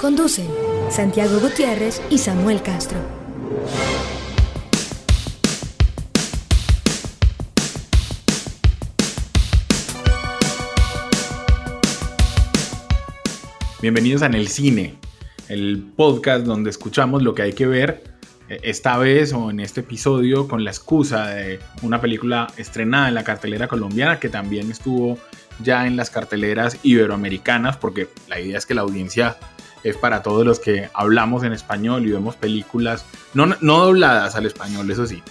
Conducen Santiago Gutiérrez y Samuel Castro. Bienvenidos a En el Cine, el podcast donde escuchamos lo que hay que ver eh, esta vez o en este episodio con la excusa de una película estrenada en la cartelera colombiana que también estuvo ya en las carteleras iberoamericanas porque la idea es que la audiencia es para todos los que hablamos en español y vemos películas no, no dobladas al español, eso sí.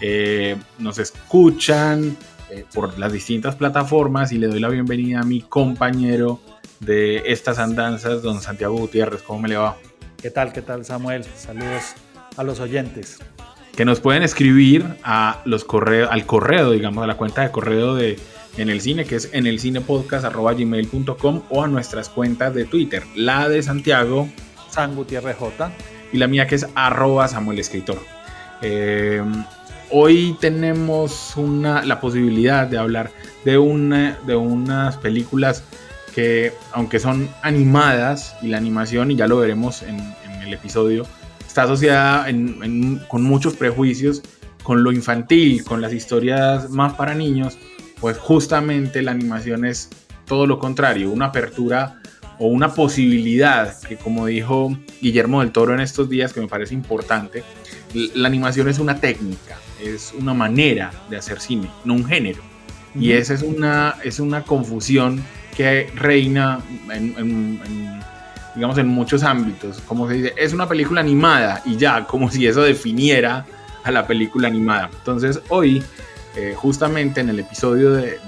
Eh, nos escuchan eh, por las distintas plataformas y le doy la bienvenida a mi compañero de estas andanzas, don Santiago Gutiérrez. ¿Cómo me le va? ¿Qué tal? ¿Qué tal, Samuel? Saludos a los oyentes. Que nos pueden escribir a los correos, al correo, digamos, a la cuenta de correo de En el Cine, que es en el cinepodcast.gmail.com o a nuestras cuentas de Twitter, la de Santiago. San Gutiérrez J. Y la mía que es arroba Samuel Escritor. Eh, hoy tenemos una, la posibilidad de hablar de, una, de unas películas que aunque son animadas y la animación, y ya lo veremos en, el episodio, está asociada con muchos prejuicios con lo infantil, con las historias más para niños, pues justamente la animación es todo lo contrario, una apertura o una posibilidad que como dijo Guillermo del Toro en estos días, que me parece importante, la animación es una técnica, es una manera de hacer cine, no un género. Y esa es una, es una confusión que reina en, digamos, en muchos ámbitos. Como se dice, es una película animada y ya, como si eso definiera a la película animada. Entonces, hoy, eh, justamente en el episodio de,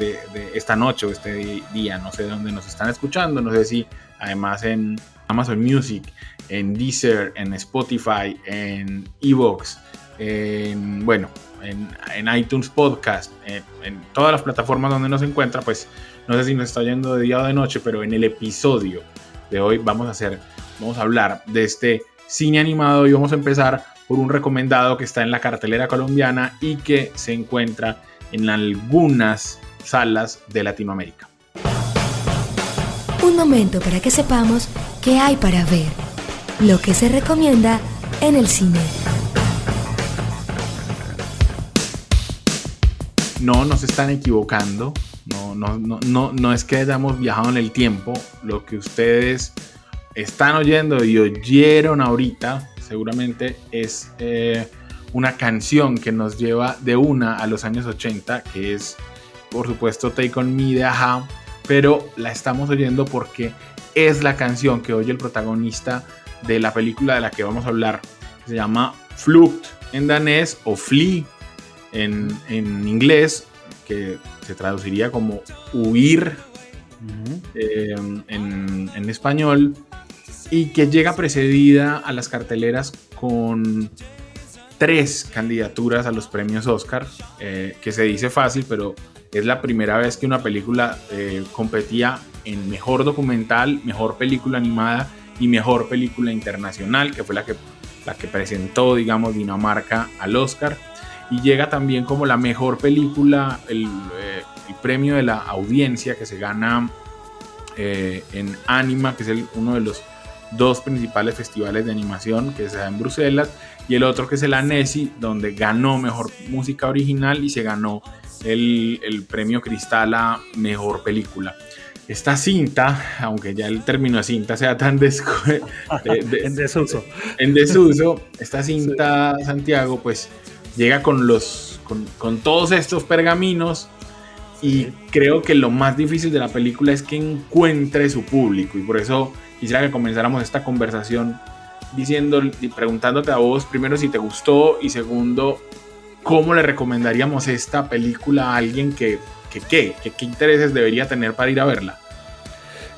esta noche o este día, no sé de dónde nos están escuchando, no sé si además en Amazon Music, en Deezer, en Spotify, en Evox, en, bueno, en, iTunes Podcast, en, en, todas las plataformas donde nos encuentra, pues no sé si nos está yendo de día o de noche, pero en el episodio de hoy vamos a hacer, vamos a hablar de este cine animado y vamos a empezar por un recomendado que está en la cartelera colombiana y que se encuentra en algunas salas de Latinoamérica. Un momento para que sepamos qué hay para ver, lo que se recomienda en el cine. No nos están equivocando, no, no, no, no, es que hayamos viajado en el tiempo. Lo que ustedes están oyendo y oyeron ahorita seguramente es eh, una canción que nos lleva de una a los años 80, que es por supuesto Take On Me de Aja, pero la estamos oyendo porque es la canción que oye el protagonista de la película de la que vamos a hablar. Se llama Flucht en danés o Flee en, en inglés que se traduciría como huir eh, en, español y que llega precedida a las carteleras con tres candidaturas a los premios Oscar, eh, que se dice fácil, pero es la primera vez que una película eh, competía en mejor documental, mejor película animada y mejor película internacional, que fue la que, la que presentó, digamos, Dinamarca al Oscar. Y llega también como la mejor película, el, eh, premio de la audiencia que se gana en Anima, que es uno de los dos principales festivales de animación que se da en Bruselas, y el otro que es el Annecy, donde ganó mejor música original y se ganó el, el premio Cristal a mejor película. Esta cinta, aunque ya el término de cinta sea tan en desuso, en desuso, esta cinta Santiago, pues llega con los con, todos estos pergaminos y creo que lo más difícil de la película es que encuentre su público y por eso quisiera que comenzáramos esta conversación diciendo y preguntándote a vos primero si te gustó y segundo cómo le recomendaríamos esta película a alguien que, que qué, qué intereses debería tener para ir a verla.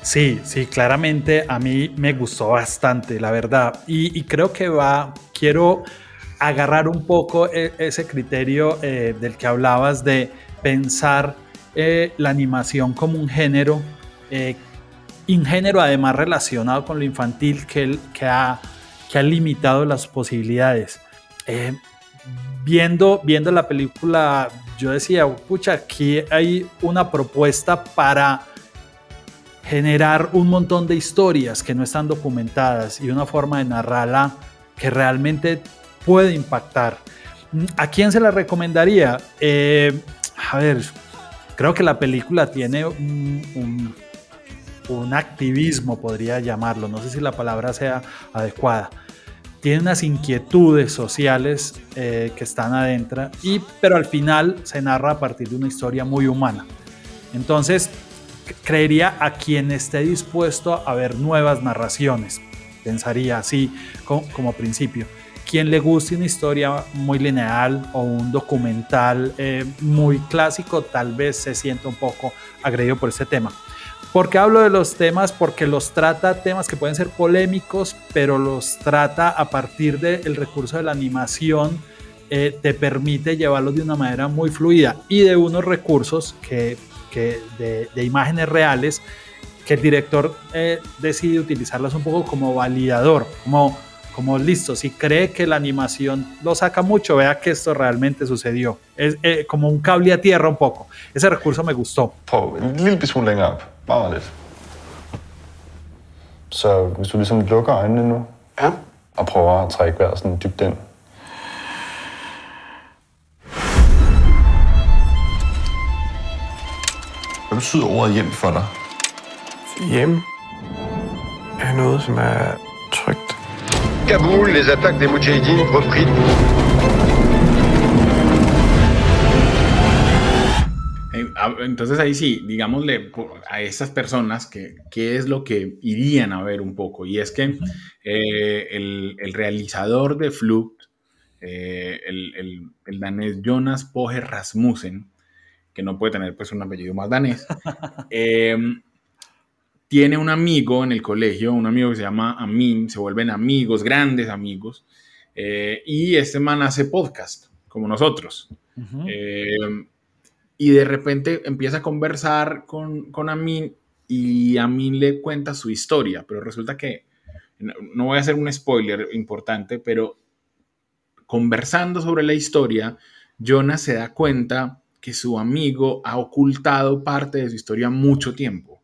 Sí, sí, claramente a mí me gustó bastante, la verdad. Y, creo que va, quiero agarrar un poco e, ese criterio eh, del que hablabas de pensar eh, la animación como un género, eh, un género además relacionado con lo infantil que, que, ha, que ha limitado las posibilidades. viendo, viendo la película, yo decía, pucha, aquí hay una propuesta para generar un montón de historias que no están documentadas y una forma de narrarla que realmente puede impactar. ¿A quién se la recomendaría? Eh, a ver, creo que la película tiene un, activismo, podría llamarlo, no sé si la palabra sea adecuada. Tiene unas inquietudes sociales eh, que están adentro, y, pero al final se narra a partir de una historia muy humana. Entonces, creería a quien esté dispuesto a ver nuevas narraciones. Pensaría así como, principio. Quien le guste una historia muy lineal o un documental eh, muy clásico, tal vez se sienta un poco agredido por este tema. ¿Por qué hablo de los temas? Porque los trata temas que pueden ser polémicos, pero los trata a partir del recurso de la animación, eh, te permite llevarlos de una manera muy fluida y de unos recursos que que de, imágenes reales que el director eh, decide utilizarlas un poco como validador, como, como listo, si cree que la animación lo saca mucho, vea que esto realmente sucedió. Es eh, como un cable a tierra un poco. Ese recurso me gustó. Prøv en lille smule længere Bare lidt. Så hvis du ligesom lukker øjnene nu, ja. og prøver at trække vejret sådan dybt ind, Hvad betyder ordet hjem for dig? Hjem er noget, som er trygt. Kaboul, les attaques des Mujahideen repris. Entonces ahí sí, digámosle a esas personas que qué es lo que irían a ver un poco. Y es que eh, el, el, realizador de Flucht, eh, el, el, el, danés Jonas Poge Rasmussen, que no puede tener pues un apellido más danés, eh, tiene un amigo en el colegio, un amigo que se llama Amin, se vuelven amigos, grandes amigos, eh, y este man hace podcast, como nosotros. Eh, y de repente empieza a conversar con, con Amin y Amin le cuenta su historia, pero resulta que, no voy a hacer un spoiler importante, pero conversando sobre la historia, Jonas se da cuenta que su amigo ha ocultado parte de su historia mucho tiempo.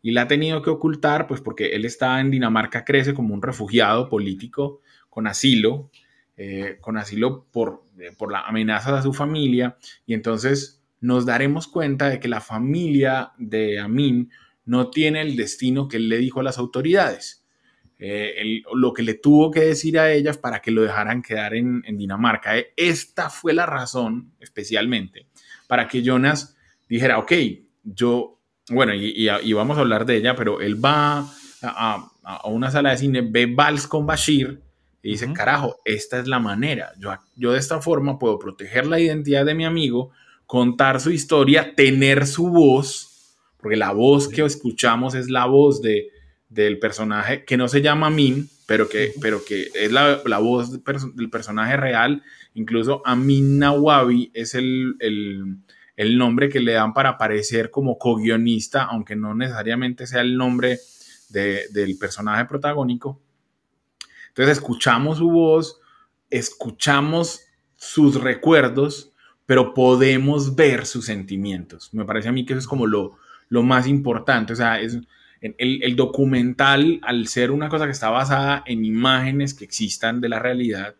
Y la ha tenido que ocultar, pues porque él está en Dinamarca, crece como un refugiado político con asilo, eh, con asilo por, eh, por la amenaza de su familia. Y entonces nos daremos cuenta de que la familia de Amin no tiene el destino que él le dijo a las autoridades. Eh, lo que le tuvo que decir a ellas para que lo dejaran quedar en, en Dinamarca. Esta fue la razón, especialmente, para que Jonas dijera, ok, yo, bueno, y, vamos a hablar de ella, pero él va a, una sala de cine, ve Vals con Bashir y dice, carajo, esta es la manera. Yo, yo de esta forma puedo proteger la identidad de mi amigo, contar su historia, tener su voz, porque la voz que escuchamos es la voz de, del personaje que no se llama Min, pero que, pero que es la, la voz del personaje real. Incluso Amin Nawabi es el, nombre que le dan para aparecer como co-guionista, aunque no necesariamente sea el nombre del personaje protagónico. Entonces escuchamos su voz, escuchamos sus recuerdos, pero podemos ver sus sentimientos. Me parece a mí que eso es como lo, lo más importante. O sea, es, el, el, documental, al ser una cosa que está basada en imágenes que existan de la realidad,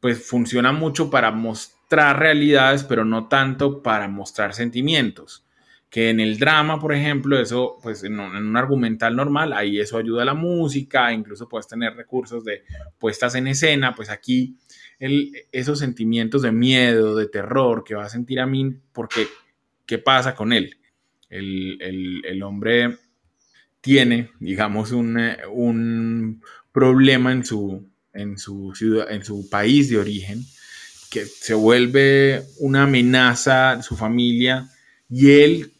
pues funciona mucho para mostrar realidades, pero no tanto para mostrar sentimientos. Que en el drama, por ejemplo, eso, pues en un, argumental normal, ahí eso ayuda a la música, incluso puedes tener recursos de puestas en escena, pues aquí el, esos sentimientos de miedo, de terror que va a sentir a mí, porque ¿qué pasa con él? El, hombre tiene, digamos, un, un problema en su, en su, ciudad, en su país de origen, que se vuelve una amenaza a su familia y él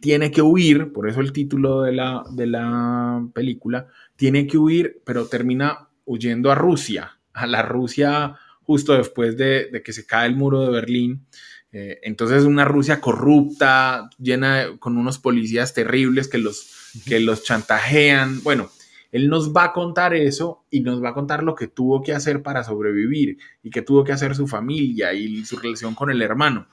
tiene que huir, por eso el título de la, de la película, tiene que huir, pero termina huyendo a Rusia, a la Rusia justo después de, que se cae el muro de Berlín. Eh, entonces una Rusia corrupta, llena con unos policías terribles que los, que los chantajean. Bueno, él nos va a contar eso y nos va a contar lo que tuvo que hacer para sobrevivir y que tuvo que hacer su familia y su relación con el hermano.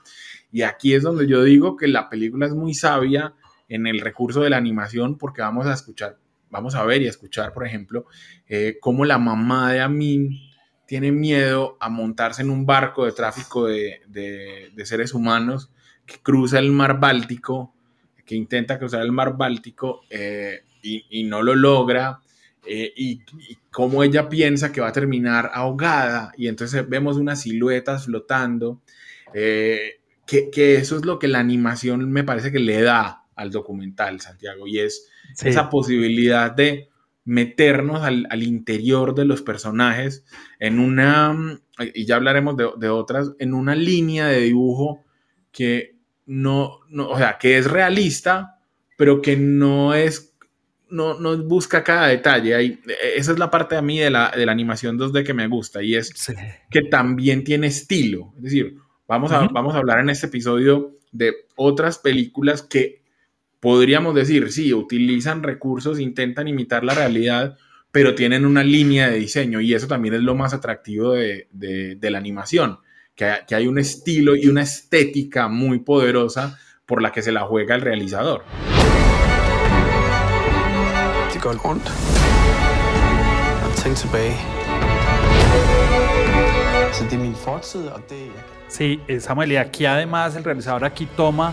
Y aquí es donde yo digo que la película es muy sabia en el recurso de la animación porque vamos a escuchar, vamos a ver y escuchar, por ejemplo, eh, cómo la mamá de Amin tiene miedo a montarse en un barco de tráfico de, seres humanos que cruza el mar Báltico, que intenta cruzar el mar Báltico eh, y, no lo logra. Eh, y, cómo ella piensa que va a terminar ahogada y entonces vemos unas siluetas flotando que, eso es lo que la animación me parece que le da al documental, Santiago, y es esa posibilidad de meternos al, interior de los personajes en una, y ya hablaremos de, otras, en una línea de dibujo que no, o sea, que es realista, pero que no es, no, no busca cada detalle. esa es la parte a mí de la, de la animación 2D que me gusta, y es que también tiene estilo, es decir, Vamos a, vamos a hablar en este episodio de otras películas que podríamos decir, sí, utilizan recursos, intentan imitar la realidad, pero tienen una línea de diseño y eso también es lo más atractivo de, la animación, que, que, hay un estilo y una estética muy poderosa por la que se la juega el realizador. Sí, Samuel, y aquí además el realizador aquí toma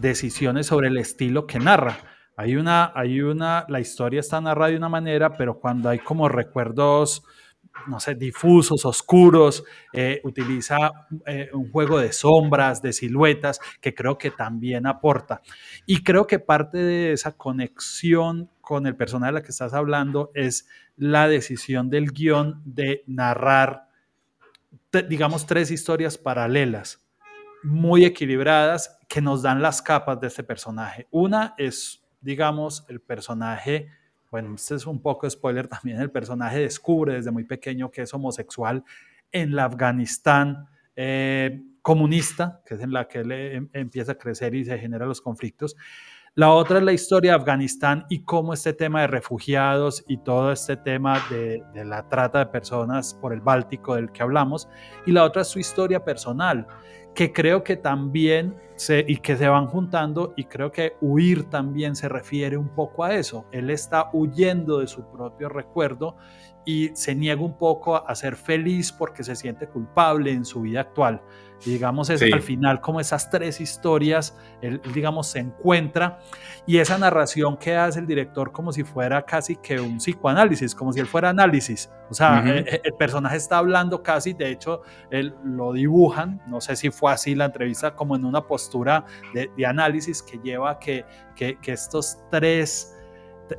decisiones sobre el estilo que narra. Hay una, hay una, la historia está narrada de una manera, pero cuando hay como recuerdos, no sé, difusos, oscuros, eh, utiliza eh, un juego de sombras, de siluetas, que creo que también aporta. Y creo que parte de esa conexión con el personaje de la que estás hablando es la decisión del guion de narrar digamos, tres historias paralelas, muy equilibradas, que nos dan las capas de este personaje. Una es, digamos, el personaje, bueno, este es un poco spoiler también, el personaje descubre desde muy pequeño que es homosexual en la Afganistán eh, comunista, que es en la que él em, empieza a crecer y se generan los conflictos. La otra es la historia de Afganistán y cómo este tema de refugiados y todo este tema de, la trata de personas por el Báltico del que hablamos. Y la otra es su historia personal, que creo que también se, y que se van juntando y creo que huir también se refiere un poco a eso. Él está huyendo de su propio recuerdo y se niega un poco a ser feliz porque se siente culpable en su vida actual. Y digamos, es al final como esas tres historias, él, digamos, se encuentra y esa narración que hace el director como si fuera casi que un psicoanálisis, como si él fuera análisis. O sea, eh, eh, el, personaje está hablando casi, de hecho, él lo dibujan, no sé si fue así la entrevista, como en una postura de, análisis que lleva que, que, que estos tres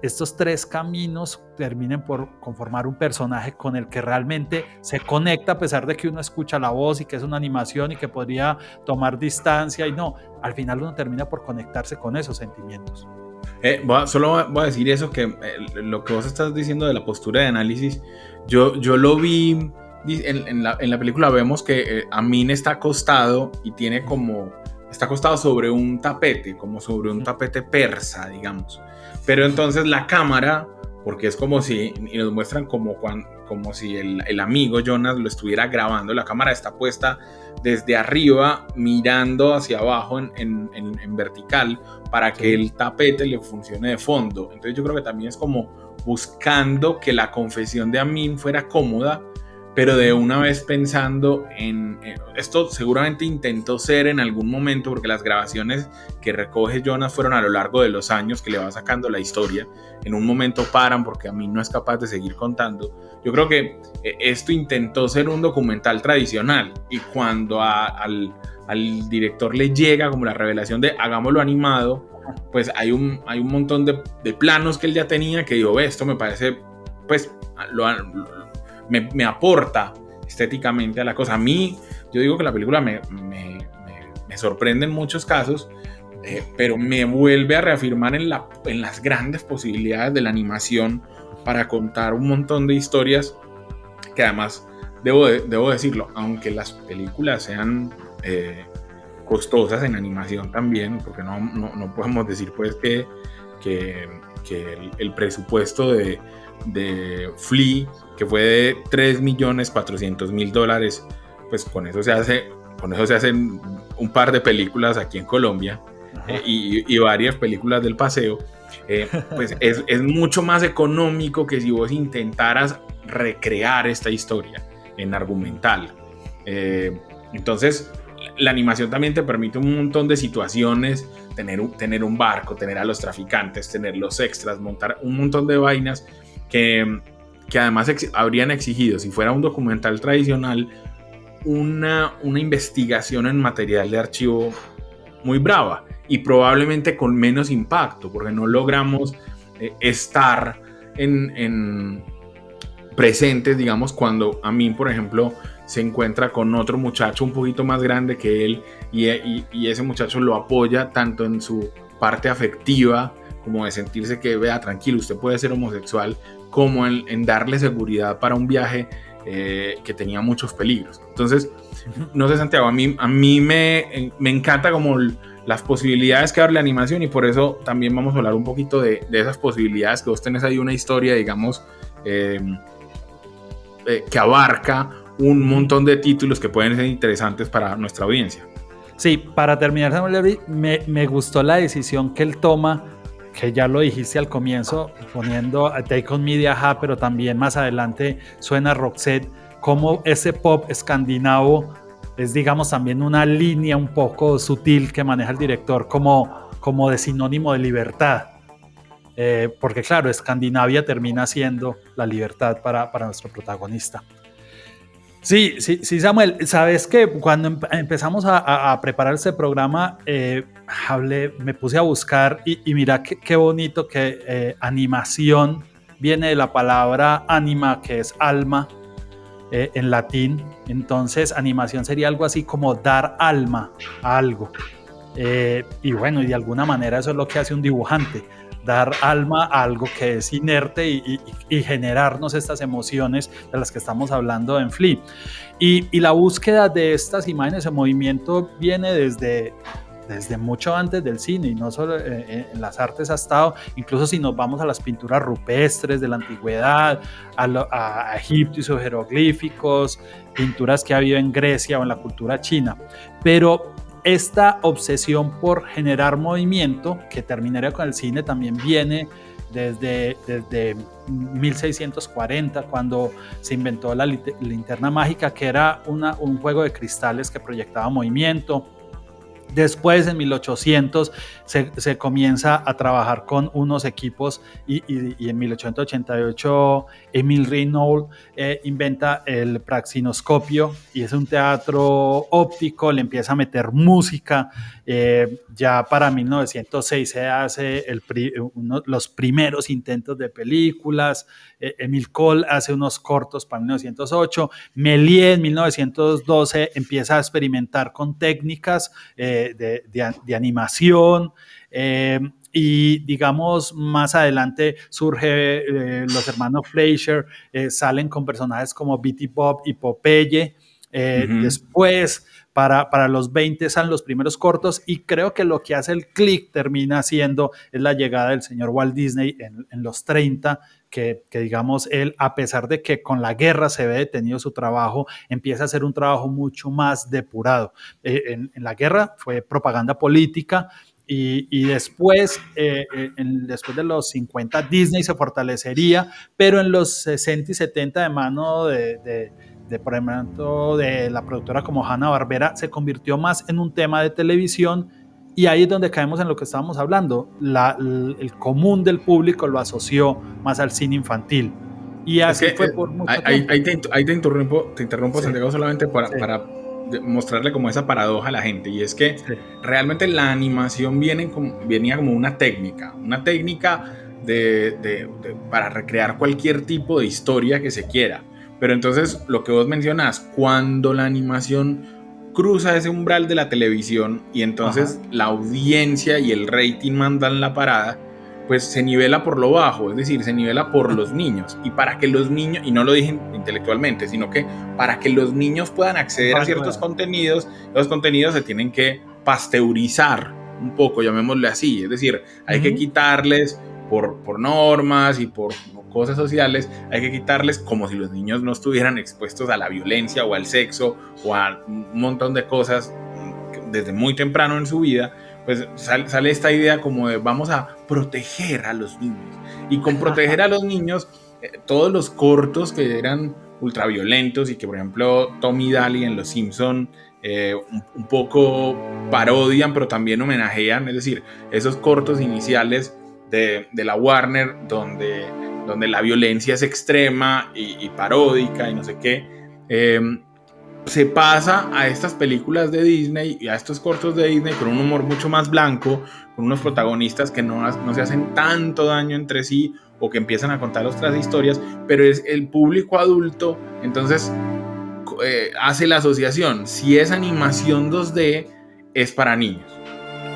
estos tres caminos terminen por conformar un personaje con el que realmente se conecta a pesar de que uno escucha la voz y que es una animación y que podría tomar distancia y no, al final uno termina por conectarse con esos sentimientos. Eh, solo voy a decir eso, que eh, lo que vos estás diciendo de la postura de análisis, yo, yo lo vi en, la, película, vemos que eh, Amin está acostado y tiene como, está acostado sobre un tapete, como sobre un tapete persa, digamos. Pero entonces la cámara, porque es como si, y nos muestran como, como si el, amigo Jonas lo estuviera grabando, la cámara está puesta desde arriba mirando hacia abajo en, vertical para que el tapete le funcione de fondo. Entonces yo creo que también es como buscando que la confesión de Amin fuera cómoda pero de una vez pensando en, esto seguramente intentó ser en algún momento porque las grabaciones que recoge Jonas fueron a lo largo de los años que le va sacando la historia. En un momento paran porque a mí no es capaz de seguir contando. Yo creo que eh, esto intentó ser un documental tradicional. Y cuando al, al, director le llega como la revelación de hagámoslo animado pues hay un, hay un montón de, planos que él ya tenía que digo, esto me parece pues lo, me, aporta estéticamente a la cosa. A mí, yo digo que la película me, me, sorprende en muchos casos eh, pero me vuelve a reafirmar en, la, en las grandes posibilidades de la animación para contar un montón de historias que además, debo, debo decirlo, aunque las películas sean eh, costosas en animación también, porque no, no, no podemos decir pues que, que el, presupuesto de, de Flea, que fue de 3.400.000 dólares, pues con eso se hace, con eso se hacen un par de películas aquí en Colombia eh, y, y, varias películas del paseo. Eh, pues es, es, mucho más económico que si vos intentaras recrear esta historia en argumental. Eh, entonces, la animación también te permite un montón de situaciones, tener tener un barco, tener a los traficantes, tener los extras, montar un montón de vainas que, además habrían exigido, si fuera un documental tradicional, una, una investigación en material de archivo muy brava y probablemente con menos impacto, porque no logramos eh, estar en, presentes, digamos, cuando a mí, por ejemplo, se encuentra con otro muchacho un poquito más grande que él y, y, ese muchacho lo apoya tanto en su parte afectiva como de sentirse que vea tranquilo, usted puede ser homosexual, como en, en darle seguridad para un viaje eh, que tenía muchos peligros. Entonces, no sé Santiago, a mí, a mí me, me encanta como las posibilidades que abre la animación y por eso también vamos a hablar un poquito de, de esas posibilidades que vos tenés ahí una historia, digamos, eh, eh, que abarca un montón de títulos que pueden ser interesantes para nuestra audiencia. Sí, para terminar, Samuel me, me gustó la decisión que él toma, que ya lo dijiste al comienzo, poniendo a Take On Media pero también más adelante suena Roxette, como ese pop escandinavo es, digamos, también una línea un poco sutil que maneja el director como, como de sinónimo de libertad. Eh, porque claro, Escandinavia termina siendo la libertad para, para nuestro protagonista. Sí, sí, sí, Samuel, sabes que cuando empezamos a, preparar este programa, eh, me puse a buscar y, mira qué, bonito que eh, animación viene de la palabra anima, que es alma eh, en latín. Entonces, animación sería algo así como dar alma a algo. Y bueno, y de alguna manera eso es lo que hace un dibujante dar alma a algo que es inerte y, generarnos estas emociones de las que estamos hablando en Flea. Y, la búsqueda de estas imágenes en movimiento viene desde, desde mucho antes del cine y no solo eh, eh, en las artes ha estado, incluso si nos vamos a las pinturas rupestres de la antigüedad, a, a Egipto y sus jeroglíficos, pinturas que ha habido en Grecia o en la cultura china. Pero esta obsesión por generar movimiento, que terminaría con el cine, también viene desde, desde 1640, cuando se inventó la linterna mágica, que era un juego de cristales que proyectaba movimiento. Después, en 1800, se, comienza a trabajar con unos equipos y, en 1888 Emil Reynolds eh, inventa el praxinoscopio y es un teatro óptico, le empieza a meter música. Eh, ya para 1906 se hace los primeros intentos de películas. Eh, Emil Cole hace unos cortos para 1908. Méliès en 1912 empieza a experimentar con técnicas de, de, de, animación. Eh, y digamos más adelante surge eh, los hermanos Fleischer, eh, salen con personajes como Betty Bob y Popeye. Uh -huh. Después, para, para, los 20 salen los primeros cortos y creo que lo que hace el click termina siendo es la llegada del señor Walt Disney en, en los 30, que, que, digamos él, a pesar de que con la guerra se ve detenido su trabajo, empieza a hacer un trabajo mucho más depurado. Eh, en, en, la guerra fue propaganda política, y, y, después, eh, en, después de los 50, Disney se fortalecería, pero en los 60 y 70 de mano de, de, de por ejemplo, de la productora como Hanna-Barbera, se convirtió más en un tema de televisión y ahí es donde caemos en lo que estábamos hablando. La, el común del público lo asoció más al cine infantil. Y así es que, fue por mucho ahí, ahí, te, ahí te interrumpo, te interrumpo sí. Santiago, solamente para, sí. para mostrarle como esa paradoja a la gente y es que sí. realmente la animación viene como, venía como una técnica, una técnica de, de, de, para recrear cualquier tipo de historia que se quiera. Pero entonces lo que vos mencionás, cuando la animación cruza ese umbral de la televisión y entonces la audiencia y el rating mandan la parada, pues se nivela por lo bajo, es decir, se nivela por los niños. Y para que los niños, y no lo dije intelectualmente, sino que para que los niños puedan acceder a ciertos contenidos, los contenidos se tienen que pasteurizar un poco, llamémosle así. Es decir, hay que quitarles por, por normas y por cosas sociales, hay que quitarles como si los niños no estuvieran expuestos a la violencia o al sexo o a un montón de cosas desde muy temprano en su vida pues sale, esta idea como de vamos a proteger a los niños. Y con proteger a los niños, eh, todos los cortos que eran ultraviolentos y que por ejemplo Tommy Daly en Los Simpson eh, un, poco parodian pero también homenajean, es decir, esos cortos iniciales de, la Warner donde, donde la violencia es extrema y, paródica y no sé qué. Eh, se pasa a estas películas de Disney y a estos cortos de Disney con un humor mucho más blanco, con unos protagonistas que no, no se hacen tanto daño entre sí o que empiezan a contar otras historias, pero es el público adulto, entonces eh, hace la asociación, si es animación 2D, es para niños.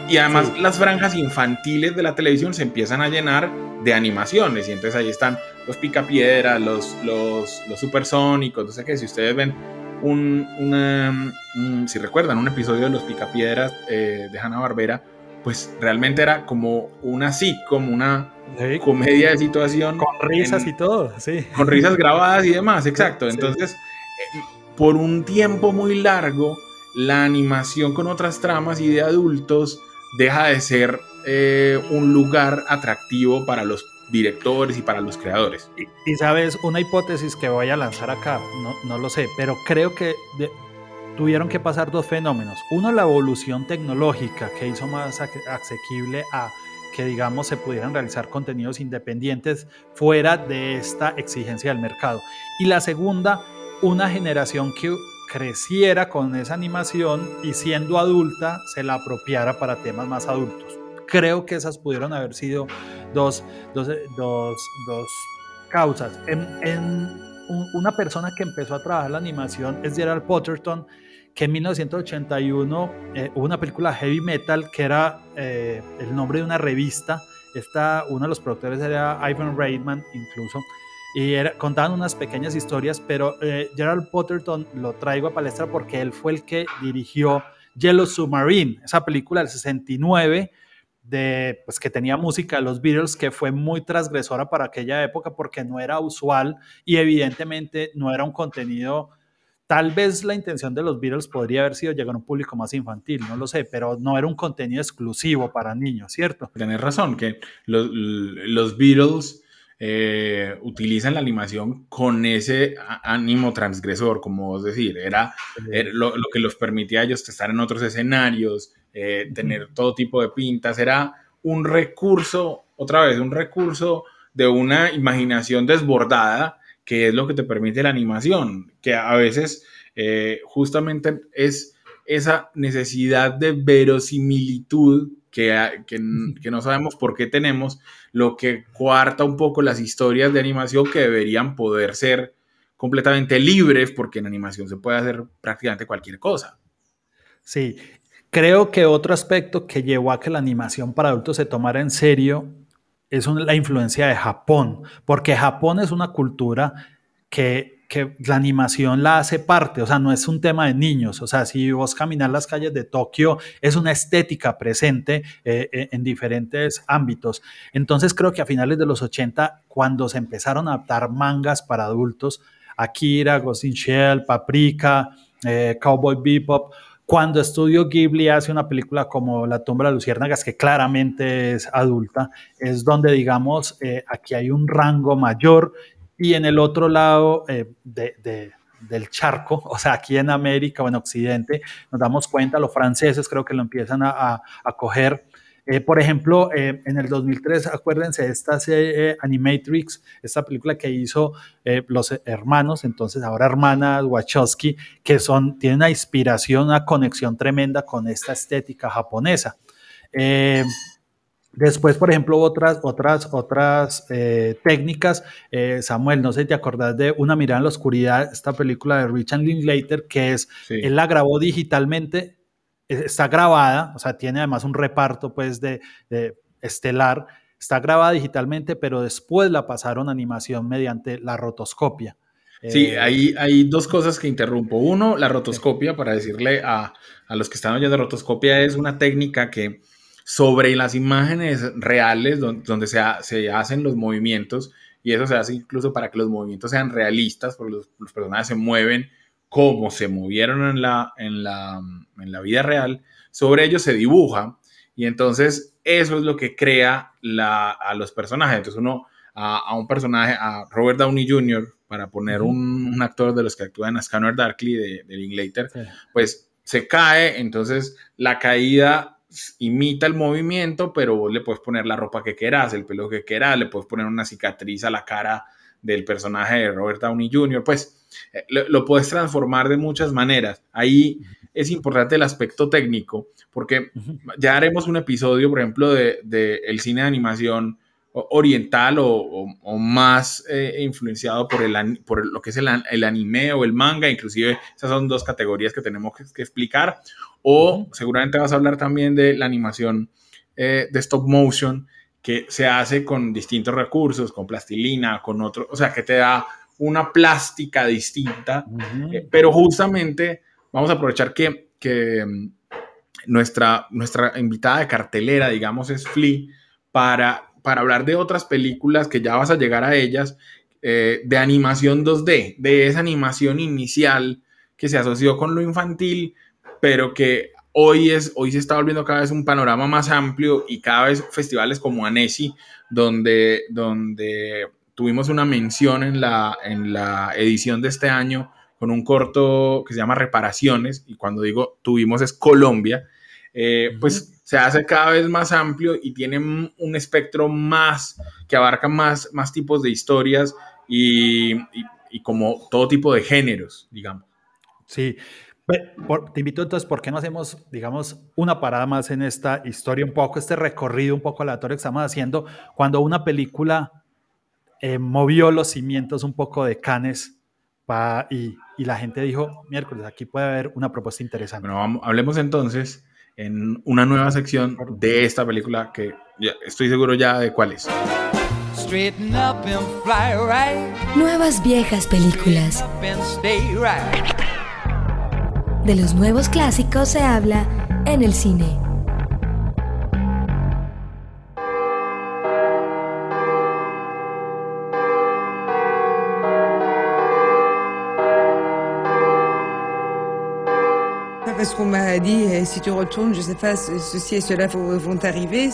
Y además las franjas infantiles de la televisión se empiezan a llenar de animaciones y entonces ahí están los picapiedras, los, los, los supersónicos, no sé qué, si ustedes ven un, si recuerdan, un episodio de Los Picapiedras eh, de Hanna Barbera, pues realmente era como una sitcom, una comedia de situación. Con risas y todo, sí. Con risas grabadas y demás, exacto. Entonces, eh, por un tiempo muy largo, la animación con otras tramas y de adultos deja de ser eh, un lugar atractivo para los directores y para los creadores. Y, sabes, una hipótesis que voy a lanzar acá, no, no lo sé, pero creo que tuvieron que pasar dos fenómenos. Uno, la evolución tecnológica que hizo más asequible a que, digamos, se pudieran realizar contenidos independientes fuera de esta exigencia del mercado. Y la segunda, una generación que creciera con esa animación y siendo adulta se la apropiara para temas más adultos. Creo que esas pudieron haber sido dos, dos, dos, dos causas. En, en una persona que empezó a trabajar la animación es Gerald Potterton, que en 1981 eh, hubo una película heavy metal que era eh, el nombre de una revista. Esta, uno de los productores era Ivan Reitman, incluso. Y era, contaban unas pequeñas historias, pero eh, Gerald Potterton lo traigo a palestra porque él fue el que dirigió Yellow Submarine, esa película del 69 de, pues, que tenía música de los Beatles que fue muy transgresora para aquella época porque no era usual y evidentemente no era un contenido, tal vez la intención de los Beatles podría haber sido llegar a un público más infantil, no lo sé, pero no era un contenido exclusivo para niños, ¿cierto? Tienes razón, que los, los Beatles... Eh, utilizan la animación con ese ánimo transgresor, como vos decir, era, lo, lo, que los permitía a ellos estar en otros escenarios, eh, tener todo tipo de pintas, era un recurso, otra vez, un recurso de una imaginación desbordada, que es lo que te permite la animación, que a veces eh, justamente es esa necesidad de verosimilitud que, que, no sabemos por qué tenemos, lo que cuarta un poco las historias de animación que deberían poder ser completamente libres, porque en animación se puede hacer prácticamente cualquier cosa. Sí, Creo que otro aspecto que llevó a que la animación para adultos se tomara en serio es la influencia de Japón, porque Japón es una cultura que, que, la animación la hace parte, o sea, no es un tema de niños, o sea, si vos caminar las calles de Tokio, es una estética presente eh, eh, en diferentes ámbitos. Entonces creo que a finales de los 80, cuando se empezaron a adaptar mangas para adultos, Akira, Ghost in Shell, Paprika, eh, Cowboy Bebop, cuando Estudio Ghibli hace una película como La tumba de luciérnagas, que claramente es adulta, es donde, digamos, eh, aquí hay un rango mayor y en el otro lado eh, del charco, o sea, aquí en América o en Occidente, nos damos cuenta, los franceses creo que lo empiezan a, a coger eh, por ejemplo, eh, en el 2003, acuérdense de esta serie Animatrix, esta película que hizo eh, los hermanos, entonces ahora hermanas Wachowski, que son, tienen una inspiración, una conexión tremenda con esta estética japonesa. Después, por ejemplo, otras, otras, otras eh, técnicas. Eh, Samuel, no sé si te acordás de Una mirada en la oscuridad, esta película de Richard Linklater, que es, Sí. él la grabó digitalmente, eh, está grabada, o sea, tiene además un reparto, pues, de, de estelar, está grabada digitalmente, pero después la pasaron a animación mediante la rotoscopia. Sí, hay, hay dos cosas que interrumpo. Uno, la rotoscopia, para decirle a, a los que están oyendo, rotoscopia es una técnica que sobre las imágenes reales, don- donde, se, ha- se hacen los movimientos, y eso se hace incluso para que los movimientos sean realistas, porque los, los personajes se mueven como se movieron en la, en, la, en la vida real, sobre ellos se dibuja, y entonces eso es lo que crea la, a los personajes. Entonces uno a, a un personaje, a Robert Downey Jr., para poner un, un actor de los que actúan en Scanner Darkly de, de Linklater, sí. pues se cae, entonces la caída imita el movimiento, pero vos le puedes poner la ropa que quieras, el pelo que quieras, le puedes poner una cicatriz a la cara del personaje de Robert Downey Jr., pues eh, lo, lo puedes transformar de muchas maneras. Ahí es importante el aspecto técnico, porque ya haremos un episodio, por ejemplo, de, de el cine de animación oriental o, o- o más eh, influenciado por, el, por lo que es el, el anime o el manga, inclusive esas son dos categorías que tenemos que, que explicar, o seguramente vas a hablar también de la animación eh, de stop motion que se hace con distintos recursos, con plastilina, con otro, o sea, que te da una plástica distinta. Ujú. eh, pero justamente vamos a aprovechar que, que, mm, nuestra, nuestra invitada de cartelera, digamos, es Flea, para, para hablar de otras películas que ya vas a llegar a ellas, eh, de animación 2D, de esa animación inicial que se asoció con lo infantil, pero que hoy, es, hoy se está volviendo cada vez un panorama más amplio y cada vez festivales como Annecy, donde, donde tuvimos una mención en la, en la edición de este año con un corto que se llama Reparaciones, y cuando digo tuvimos es Colombia, eh, pues se hace cada vez más amplio y tiene un espectro más, que abarca más, más tipos de historias y, y- y como todo tipo de géneros, digamos. Sí. Te invito entonces, ¿por qué no hacemos, digamos, una parada más en esta historia, un poco, este recorrido un poco aleatorio que estamos haciendo, cuando una película eh, movió los cimientos un poco de Cannes pa- y, y la gente dijo, miércoles, aquí puede haber una propuesta interesante. Bueno, vamos- hablemos entonces en una nueva sección de esta película que ya estoy seguro ya de cuál es. Straighten up and fly right. Nuevas viejas películas. Up and stay right. De los nuevos clásicos se habla en el cine. Parce qu'on m'a dit, eh, si tu retournes, je sais pas, ce- ceci et cela vont arriver.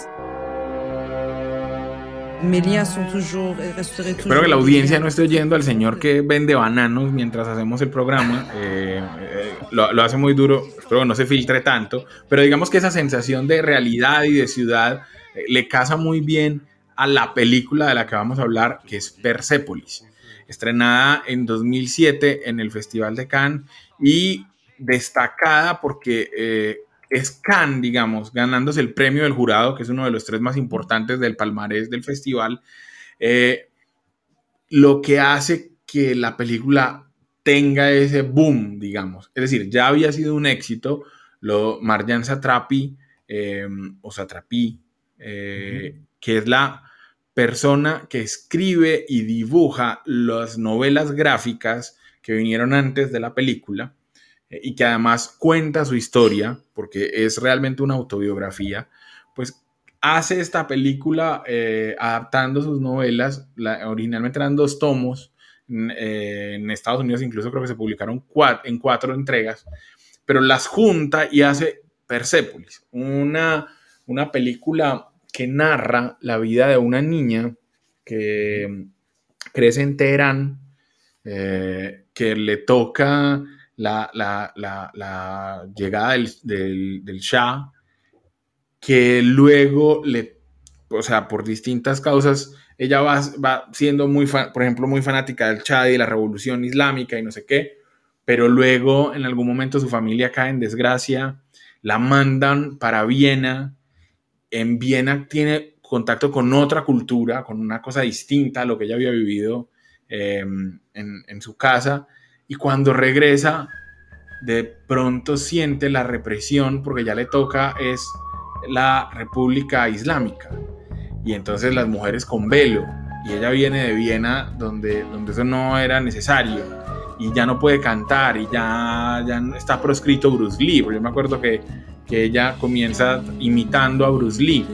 Mes liens sont toujours, et resteraient toujours. Espero que la audiencia no esté oyendo al señor que vende bananos mientras hacemos el programa. Eh, eh, lo, lo hace muy duro. Espero que no se filtre tanto. Pero digamos que esa sensación de realidad y de ciudad eh, le casa muy bien a la película de la que vamos a hablar, que es Persepolis. Estrenada en 2007 en el Festival de Cannes y destacada porque eh, es Cannes, digamos, ganándose el premio del jurado, que es uno de los tres más importantes del palmarés del festival, eh, lo que hace que la película tenga ese boom, digamos. Es decir, ya había sido un éxito, lo Marjan Satrapi, eh, o Satrapi, eh, que es la persona que escribe y dibuja las novelas gráficas que vinieron antes de la película y que además cuenta su historia, porque es realmente una autobiografía, pues hace esta película eh, adaptando sus novelas, la- originalmente eran dos tomos, en, eh, en Estados Unidos incluso creo que se publicaron cua- en cuatro entregas, pero las junta y hace Persepolis, una, una película que narra la vida de una niña que crece en Teherán, eh, que le toca la, la- la- llegada del, del, Shah, que luego le, o sea, por distintas causas, ella va, va siendo muy, fa- por ejemplo, muy fanática del Shah y la revolución islámica y no sé qué, pero luego en algún momento su familia cae en desgracia, la mandan para Viena, en Viena tiene contacto con otra cultura, con una cosa distinta a lo que ella había vivido eh, en, en su casa. Y cuando regresa, de pronto siente la represión porque ya le toca es la República Islámica. Y entonces las mujeres con velo. Y ella viene de Viena donde, donde eso no era necesario. Y ya no puede cantar y ya, ya está proscrito Bruce Lee. Porque yo me acuerdo que, que ella comienza imitando a Bruce Lee.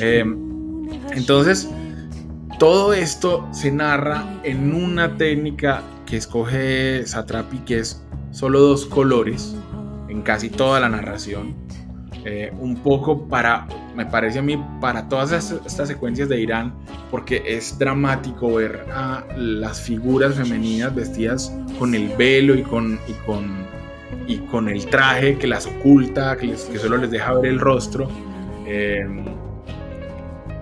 Eh, entonces, todo esto se narra en una técnica que escoge Satrapi, que es solo dos colores en casi toda la narración. Eh, un poco para, me parece a mí, para todas estas, secuencias de Irán, porque es dramático ver a las figuras femeninas vestidas con el velo y con, y con, y con el traje que las oculta, que, que solo les deja ver el rostro. Eh,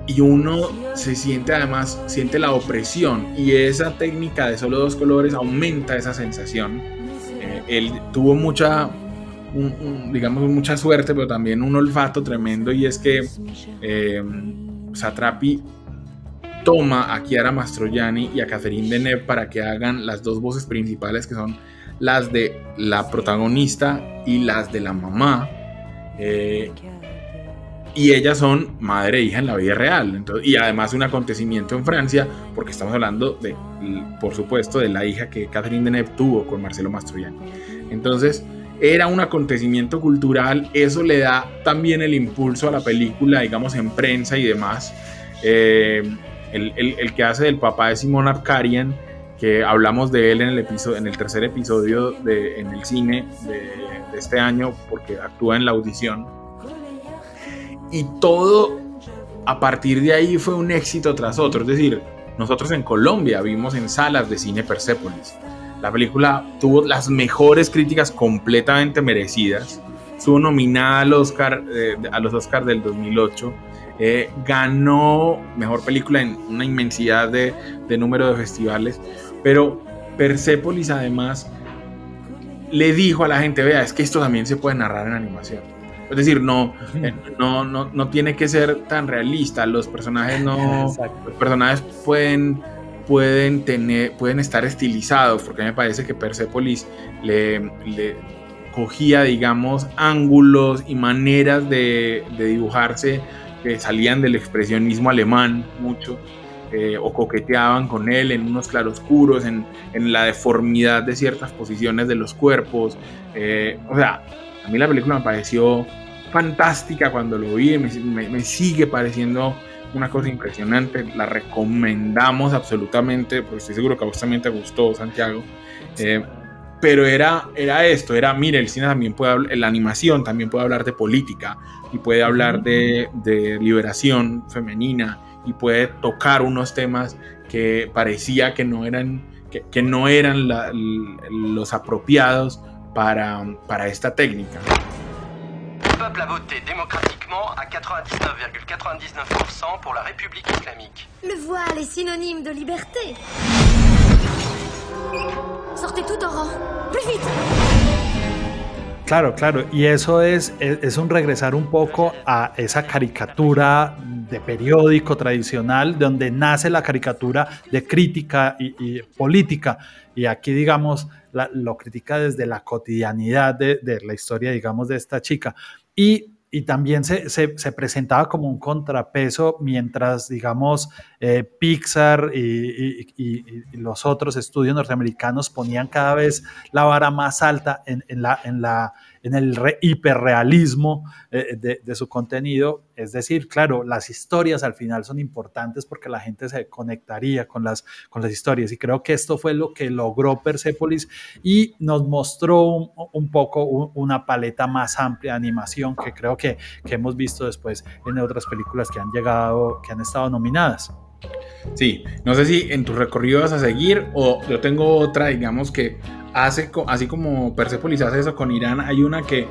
y uno se siente además, siente la opresión y esa técnica de solo dos colores aumenta esa sensación. Eh, él tuvo mucha, digamos, mucha suerte, pero también un olfato tremendo y es que eh, Satrapi toma a Chiara Mastroianni y a Catherine Deneuve para que hagan las dos voces principales que son las de la protagonista y las de la mamá. Eh, y ellas son madre e hija en la vida real. Entonces, y además un acontecimiento en Francia, porque estamos hablando de, por supuesto, de la hija que Catherine Deneuve tuvo con Marcelo Mastroianni. Entonces, era un acontecimiento cultural, eso le da también el impulso a la película, digamos, en prensa y demás. Eh, el, el, que hace del papá de Simon Abkarian, que hablamos de él en el, episodio, en el tercer episodio de, en el cine de, de este año, porque actúa en la audición y todo a partir de ahí fue un éxito tras otro. Es decir, nosotros en Colombia vimos en salas de cine Persepolis. La película tuvo las mejores críticas completamente merecidas. Estuvo nominada al Oscar, eh, a los Oscars del 2008. Eh, ganó mejor película en una inmensidad de, de número de festivales. Pero Persepolis además le dijo a la gente, vea, es que esto también se puede narrar en animación es decir, no, eh, no, no, no tiene que ser tan realista. Los personajes no. Los personajes pueden, pueden, tener, pueden estar estilizados, porque me parece que Persepolis le, le cogía, digamos, ángulos y maneras de, de, dibujarse que salían del expresionismo alemán mucho. Eh, o coqueteaban con él en unos claroscuros, en, en, la deformidad de ciertas posiciones de los cuerpos. Eh, o sea, a mí la película me pareció fantástica cuando lo vi, me, sigue pareciendo una cosa impresionante, la recomendamos absolutamente, porque estoy seguro que a vos también te gustó, Santiago. Eh, pero era, era esto, era, mire, el cine también puede hablar, la animación también puede hablar de política y puede hablar de, liberación femenina y puede tocar unos temas que parecía que no eran, que, no eran los apropiados para, para esta técnica. Le peuple a voté démocratiquement à 99,99% pour la République islamique. Le voile est synonyme de liberté. Sortez tout en rang. Plus vite Claro, claro, y eso es, es, un regresar un poco a esa caricatura de periódico tradicional, donde nace la caricatura de crítica y, política. Y aquí, digamos, lo critica desde la cotidianidad de, de, la historia, digamos, de esta chica. Y y también se, se, presentaba como un contrapeso mientras, digamos, eh, Pixar y, y, los otros estudios norteamericanos ponían cada vez la vara más alta en, en la, en la en el hiperrealismo eh, de, su contenido. Es decir, claro, las historias al final son importantes porque la gente se conectaría con las, con las historias. Y creo que esto fue lo que logró Persepolis y nos mostró un, poco una paleta más amplia de animación que creo que, que hemos visto después en otras películas que han llegado, que han estado nominadas. Sí, no sé si en tu recorrido vas a seguir o yo tengo otra, digamos que hace, así como Persepolis hace eso con Irán, hay una que,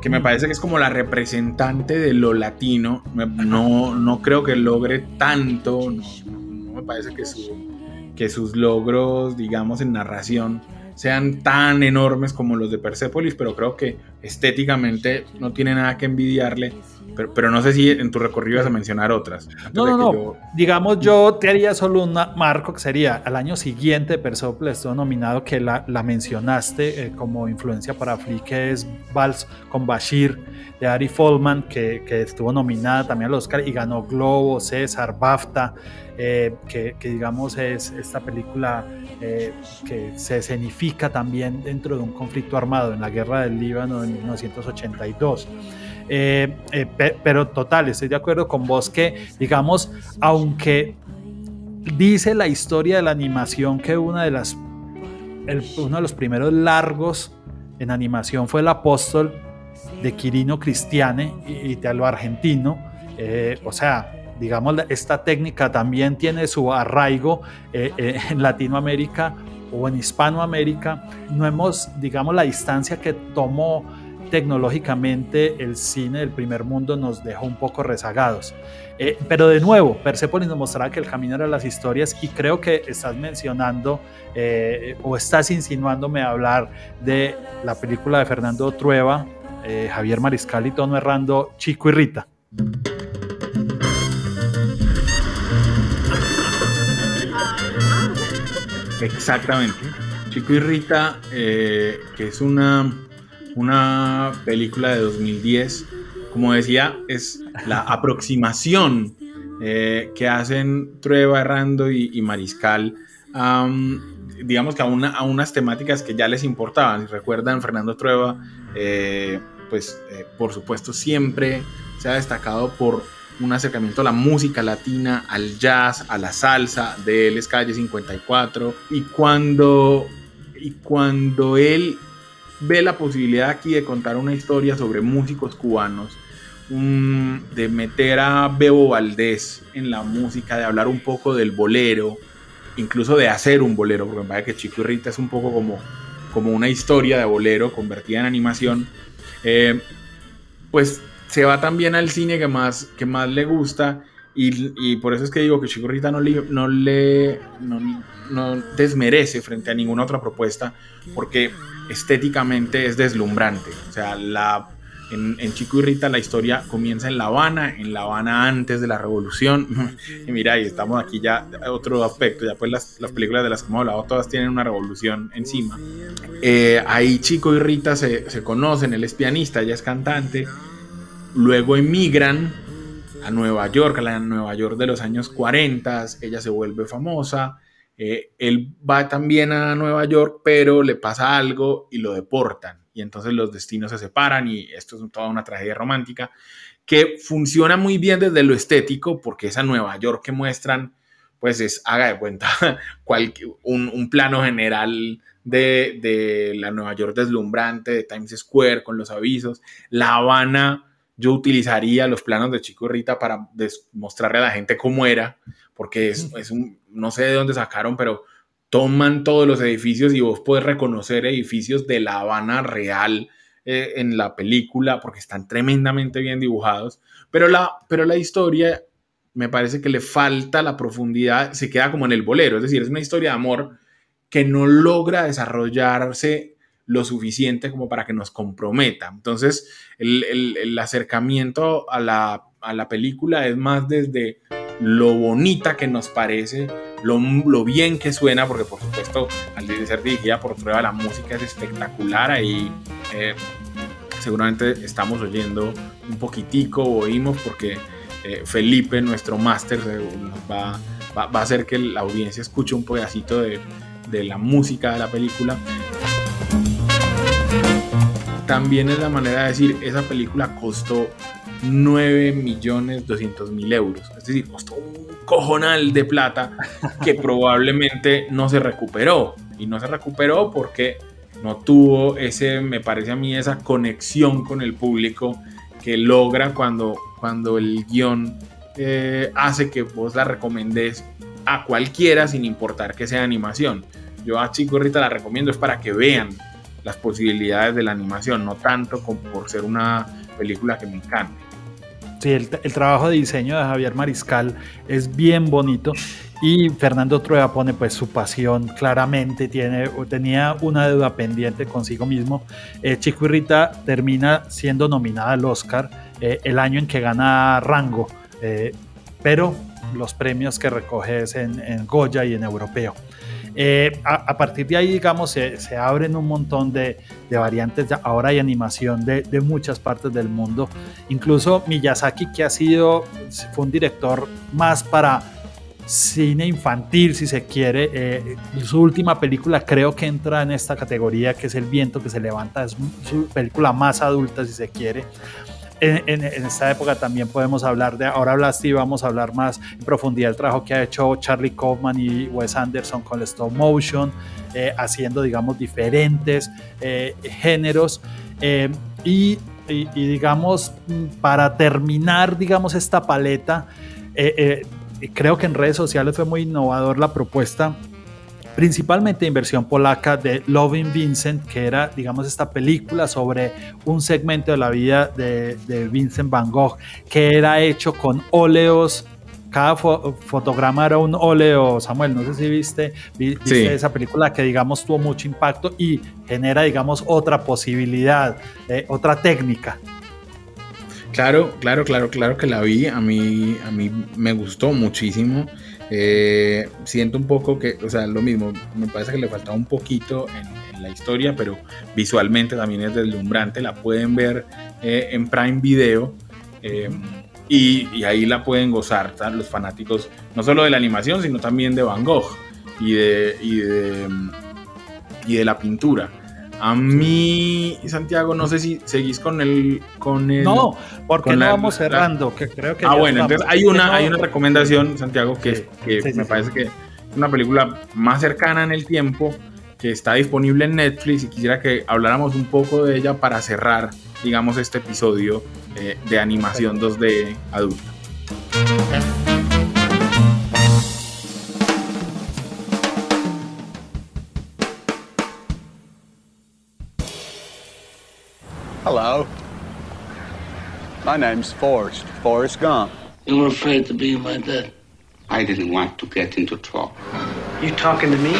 que me parece que es como la representante de lo latino. No, no creo que logre tanto, no, me parece que, su, que sus logros, digamos, en narración sean tan enormes como los de Persepolis, pero creo que estéticamente no tiene nada que envidiarle, pero, pero no sé si en tu recorrido vas a mencionar otras. No, no, no. Digamos, yo te haría solo un marco que sería al año siguiente, Persepolis estuvo nominado, que la, la mencionaste eh, como influencia para Free, que es Vals con Bashir de Ari Folman, que, que, estuvo nominada también al Oscar y ganó Globo, César, BAFTA, eh, que, que, digamos es esta película eh, que se escenifica también dentro de un conflicto armado en la guerra del Líbano en 1982. Eh, eh, pero total, estoy de acuerdo con vos que, digamos, aunque dice la historia de la animación que una de las, uno de los primeros largos en animación fue El Apóstol de Quirino Cristiane, italo argentino, eh, o sea, digamos, esta técnica también tiene su arraigo en Latinoamérica o en Hispanoamérica. No hemos, digamos, la distancia que tomó tecnológicamente el cine del primer mundo nos dejó un poco rezagados. Eh, pero de nuevo, Persepolis nos mostraba que el camino era las historias y creo que estás mencionando eh, o estás insinuándome a hablar de la película de Fernando Trueba, eh, Javier Mariscal y Tono Errando, Chico y Rita. Exactamente. Chico y Rita, que es una una película de 2010. Como decía, es la aproximación eh, que hacen Trueba, Errando y, Mariscal, digamos que a, a, unas temáticas que ya les importaban. Recuerdan, Fernando Trueba, eh, pues eh, por supuesto siempre se ha destacado por un acercamiento a la música latina, al jazz, a la salsa, de él es Calle 54. Y cuando, y cuando él ve la posibilidad aquí de contar una historia sobre músicos cubanos, de meter a Bebo Valdés en la música, de hablar un poco del bolero, incluso de hacer un bolero, porque me parece que Chico y Rita es un poco como, como una historia de bolero convertida en animación, eh, pues se va también al cine que más, que más le gusta y, por eso es que digo que Chico Rita no le, no, le no desmerece frente a ninguna otra propuesta, porque estéticamente es deslumbrante. O sea, la, en, Chico y Rita la historia comienza en La Habana, en La Habana antes de la revolución. y mira, y estamos aquí ya, otro aspecto, ya pues las, las películas de las que hemos hablado todas tienen una revolución encima. Eh, ahí Chico y Rita se, se conocen, él es pianista, ella es cantante. Luego emigran a Nueva York, a la Nueva York de los años 40, ella se vuelve famosa eh, él va también a Nueva York, pero le pasa algo y lo deportan. Y entonces los destinos se separan y esto es toda una tragedia romántica que funciona muy bien desde lo estético, porque esa Nueva York que muestran, pues es, haga de cuenta, un, un, plano general de, de, la Nueva York deslumbrante, de Times Square, con los avisos. La Habana, yo utilizaría los planos de Chico Rita para mostrarle a la gente cómo era, porque es, es un, no sé de dónde sacaron, pero toman todos los edificios y vos puedes reconocer edificios de La Habana real eh, en la película porque están tremendamente bien dibujados, pero la, pero la historia me parece que le falta la profundidad, se queda como en el bolero, es decir, es una historia de amor que no logra desarrollarse lo suficiente como para que nos comprometa. Entonces, el, acercamiento a la, película es más desde lo bonita que nos parece, lo, bien que suena, porque por supuesto al ser dirigida por prueba la música es espectacular, ahí eh, seguramente estamos oyendo un poquitico, oímos porque eh, Felipe, nuestro máster, va, va, va, a hacer que la audiencia escuche un pedacito de la música de la película también es la manera de decir, esa película costó 9 millones 200 mil euros. Es decir, costó un cojonal de plata que probablemente no se recuperó. Y no se recuperó porque no tuvo ese, me parece a mí, esa conexión con el público que logra cuando, cuando el guion eh, hace que vos la recomendés a cualquiera sin importar que sea animación. Yo a Chico Rita la recomiendo es para que vean las posibilidades de la animación, no tanto como por ser una película que me encanta. Sí, el, trabajo de diseño de Javier Mariscal es bien bonito Y Fernando Trueba pone pues su pasión claramente, tiene, tenía una deuda pendiente consigo mismo. Eh, Chico y Rita termina siendo nominada al Oscar eh, el año en que gana Rango, eh, pero los premios que recoge es en, Goya y en Europeo. A, partir de ahí, digamos, se, abren un montón de, variantes. Ahora hay animación de, de, muchas partes del mundo. Incluso Miyazaki, que ha sido, fue un director más para cine infantil, si se quiere. Eh, su última película creo que entra en esta categoría, que es El viento que se levanta, es su película más adulta, si se quiere. En, esta época también podemos hablar de, ahora hablaste y vamos a hablar más en profundidad del trabajo que ha hecho Charlie Kaufman y Wes Anderson con el stop motion, eh, haciendo, digamos, diferentes eh, géneros. y, y, digamos, para terminar, digamos, esta paleta, creo que en redes sociales fue muy innovador la propuesta principalmente inversión polaca de Loving Vincent, que era, digamos, esta película sobre un segmento de la vida de, Vincent Van Gogh, que era hecho con óleos. Cada fotograma era un óleo, Samuel, no sé si viste, viste esa película que, digamos, tuvo mucho impacto y genera, digamos, otra posibilidad, eh, otra técnica. Claro, claro, claro, claro que la vi. A mí, a mí me gustó muchísimo. Eh, siento un poco que, o sea, lo mismo, me parece que le faltaba un poquito en, la historia, pero visualmente también es deslumbrante. La pueden ver eh, en Prime Video em, y, ahí la pueden gozar los fanáticos, no solo de la animación, sino también de Van Gogh y de, y de, y de la pintura. A mí, Santiago, no sé si seguís con el. Con el no, porque no vamos cerrando. Que creo que ah, bueno, entonces hay una, hay una recomendación, Santiago, que, me parece que es una película más cercana en el tiempo, que está disponible en Netflix y quisiera que habláramos un poco de ella para cerrar, digamos, este episodio eh, de animación 2D adulta. Hello. My name's Forrest, Forrest Gump. You were afraid to be my dad. I didn't want to get into trouble. You talking to me?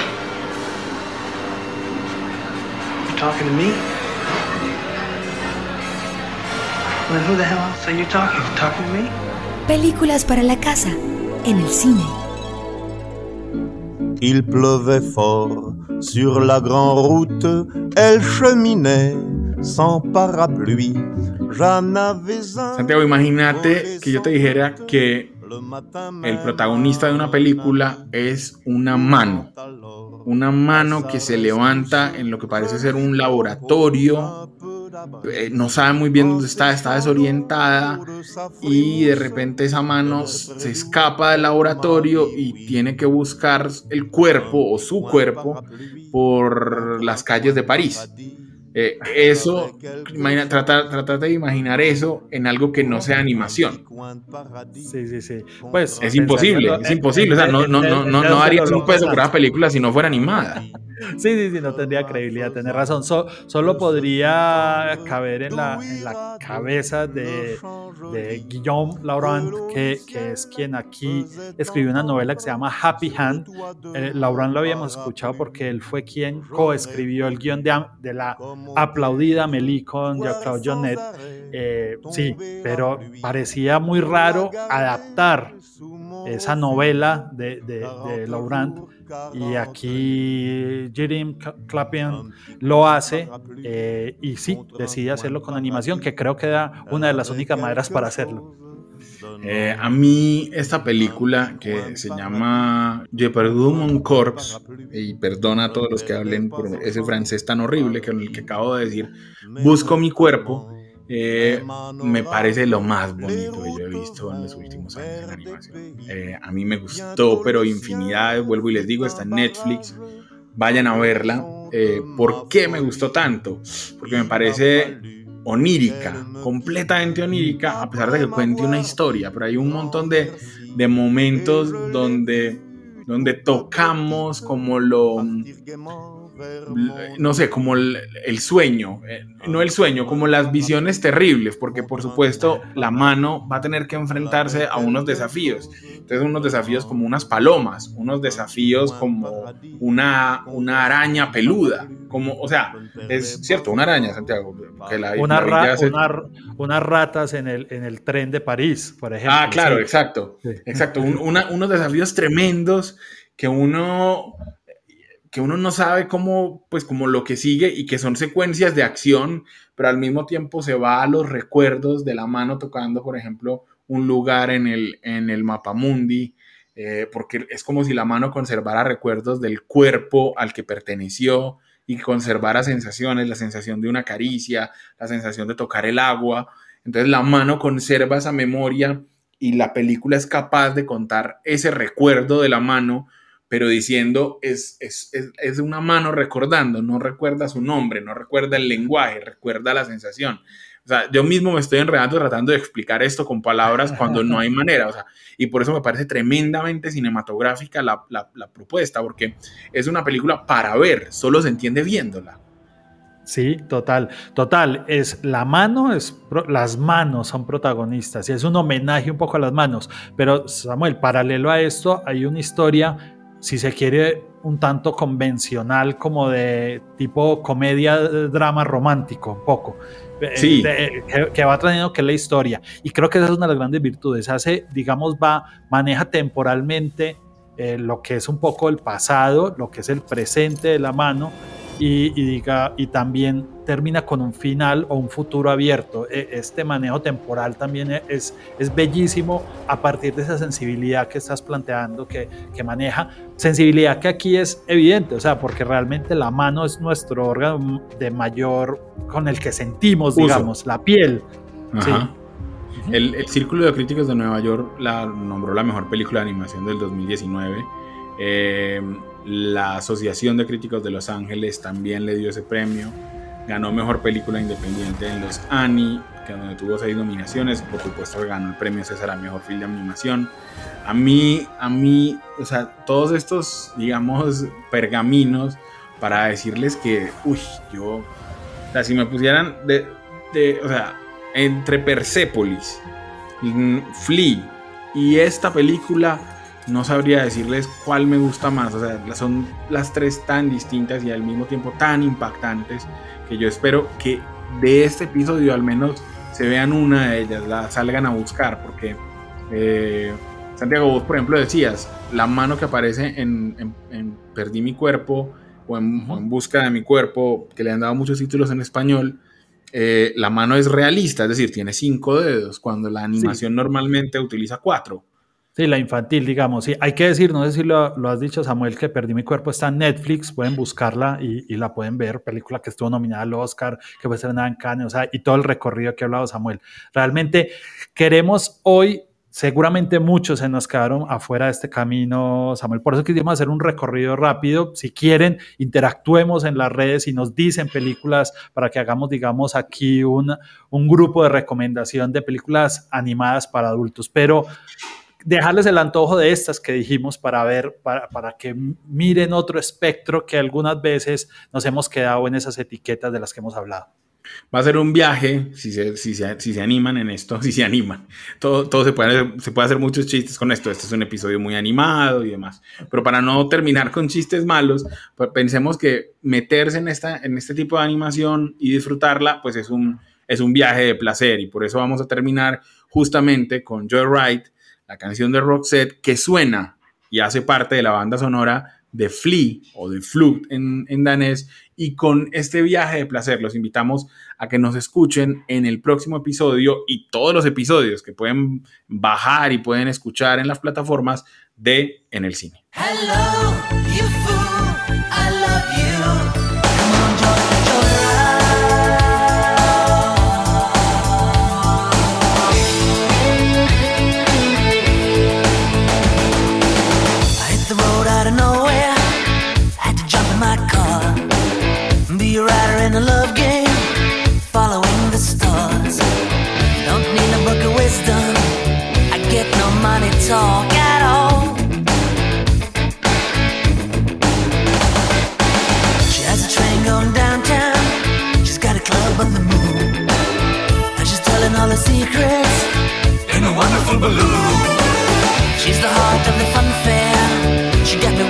You talking to me? Well, who the hell else are you talking? Talking to me? Películas para la casa, en el cine. Il pleuvait fort sur la grande route, elle cheminait sans parapluie. Santiago, imagínate que yo te dijera que el protagonista de una película es una mano. Una mano que se levanta en lo que parece ser un laboratorio. Eh, no sabe muy bien dónde está, está desorientada y de repente esa mano se escapa del laboratorio y tiene que buscar el cuerpo o su cuerpo por las calles de París. Eh, eso, imagina, tratar, de imaginar eso en algo que no sea animación. Sí, sí, sí. Pues, es imposible, es imposible. O sea, no, no, no, no, no harías un peso por una película si no fuera animada. Sí, sí, sí, no tendría credibilidad, tener razón. solo podría caber en la, en la cabeza de, de Guillaume Laurent, que, es quien aquí escribió una novela que se llama Happy Hand. Eh, Laurent lo habíamos escuchado porque él fue quien coescribió el guion de, la aplaudida Meli con Jacques Jonet. Eh, sí, pero parecía muy raro adaptar esa novela de, de, de Laurent y aquí Jeremy Clapian lo hace eh, y sí, decide hacerlo con animación, que creo que era una de las únicas maneras para hacerlo. Eh, a mí esta película que se llama Je perdue mon corps, y perdona a todos los que hablen por ese francés tan horrible que, el que acabo de decir, busco mi cuerpo, eh, me parece lo más bonito que yo he visto en los últimos años en animación. Eh, a mí me gustó, pero infinidad, vuelvo y les digo, está en Netflix, vayan a verla. Eh, ¿Por qué me gustó tanto? Porque me parece onírica, completamente onírica, a pesar de que cuente una historia, pero hay un montón de, de momentos donde, donde tocamos como lo no sé, como el, el sueño, eh, no el sueño, como las visiones terribles, porque por supuesto la mano va a tener que enfrentarse a unos desafíos. Entonces unos desafíos como unas palomas, unos desafíos como una, una araña peluda, como, o sea, es cierto, una araña, Santiago. Que la, una la ra- se- una- unas ratas en el, en el tren de París, por ejemplo. Ah, claro, Sí. exacto. Exacto. Un- una- unos desafíos tremendos que uno que uno no sabe cómo, pues como lo que sigue y que son secuencias de acción, pero al mismo tiempo se va a los recuerdos de la mano tocando, por ejemplo, un lugar en el, en el mapamundi, eh, porque es como si la mano conservara recuerdos del cuerpo al que perteneció y conservara sensaciones, la sensación de una caricia, la sensación de tocar el agua. Entonces la mano conserva esa memoria y la película es capaz de contar ese recuerdo de la mano, pero diciendo es, es, es, es una mano recordando, no recuerda su nombre, no recuerda el lenguaje, recuerda la sensación. O sea, yo mismo me estoy enredando tratando de explicar esto con palabras cuando no hay manera. O sea, y por eso me parece tremendamente cinematográfica la, la, la propuesta, porque es una película para ver, solo se entiende viéndola. Sí, total, total. Es la mano, es las manos son protagonistas y es un homenaje un poco a las manos. Pero Samuel, paralelo a esto, hay una historia, si se quiere, un tanto convencional, como de tipo comedia, eh, drama romántico, un poco. Eh, Sí. de- que, que va trayendo que es la historia. Y creo que esa es una de las grandes virtudes. Hace, digamos, va, maneja temporalmente eh, lo que es un poco el pasado, lo que es el presente de la mano y, y diga, y también termina con un final o un futuro abierto. E- Este manejo temporal también e- es, es bellísimo a partir de esa sensibilidad que estás planteando que, que maneja. Sensibilidad que aquí es evidente, o sea, porque realmente la mano es nuestro órgano de mayor, con el que sentimos, Uso. digamos, la piel. Sí. El, el Círculo de Críticos de Nueva York la nombró la mejor película de animación del 2019. Eh, la Asociación de Críticos de Los Ángeles también le dio ese premio. Ganó mejor película independiente en los Annie, que donde tuvo seis nominaciones. Por supuesto, ganó el premio César a mejor film de animación. A mí, a mí, o sea, todos estos, digamos, pergaminos para decirles que, uy, yo, o sea, si me pusieran de, de o sea, entre Persepolis, Flea y esta película, no sabría decirles cuál me gusta más. O sea, son las tres tan distintas y al mismo tiempo tan impactantes que yo espero que de este episodio al menos se vean una de ellas, la salgan a buscar, porque eh, Santiago, vos por ejemplo decías, la mano que aparece en, en- en Perdí mi cuerpo o en, o en Busca de mi cuerpo, que le han dado muchos títulos en español, eh, la mano es realista, es decir, tiene cinco dedos, cuando la animación normalmente utiliza cuatro. Sí, la infantil, digamos. Sí, hay que decir, no sé si lo, has dicho, Samuel, que Perdí mi cuerpo está en Netflix, pueden buscarla y, y la pueden ver. Película que estuvo nominada al Oscar, que fue estrenada en Cannes, o sea, y todo el recorrido que ha hablado Samuel. Realmente queremos hoy, seguramente muchos se nos quedaron afuera de este camino, Samuel. Por eso quisimos hacer un recorrido rápido. Si quieren, interactuemos en las redes y nos dicen películas para que hagamos, digamos, aquí un, un grupo de recomendación de películas animadas para adultos. Pero dejarles el antojo de estas que dijimos para ver, para, para que miren otro espectro que algunas veces nos hemos quedado en esas etiquetas de las que hemos hablado. Va a ser un viaje, si se, si se, si se animan en esto, si se animan. Todo, todo se, puede, se puede hacer muchos chistes con esto. Este es un episodio muy animado y demás. Pero para no terminar con chistes malos, pues pensemos que meterse en, esta, en este tipo de animación y disfrutarla, pues es un, es un viaje de placer. Y por eso vamos a terminar justamente con Joyride, la canción de Roxette que suena y hace parte de la banda sonora de Flea o de Flute en, en danés. Y con este viaje de placer los invitamos a que nos escuchen en el próximo episodio y todos los episodios que pueden bajar y pueden escuchar en las plataformas de En el Cine. Hello, you fool, I love you. beautiful Baloo. She's the heart of the fun fair. She got me